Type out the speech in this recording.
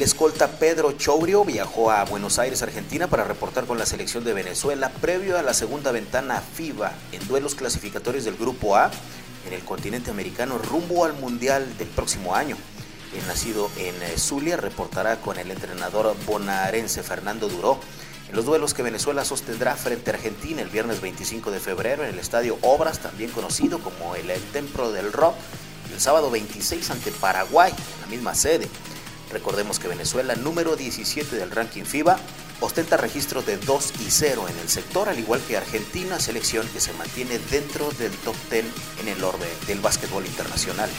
El escolta Pedro Chourio viajó a Buenos Aires, Argentina, para reportar con la selección de Venezuela previo a la segunda ventana FIBA en duelos clasificatorios del Grupo A en el continente americano rumbo al Mundial del próximo año. El nacido en eh, Zulia reportará con el entrenador bonaerense Fernando Duró en los duelos que Venezuela sostendrá frente a Argentina el viernes 25 de febrero en el estadio Obras, también conocido como el Templo del Rock, y el sábado 26 ante Paraguay, en la misma sede. Recordemos que Venezuela, número 17 del ranking FIBA, ostenta registro de 2 y 0 en el sector, al igual que Argentina, selección que se mantiene dentro del top 10 en el orbe del básquetbol internacional.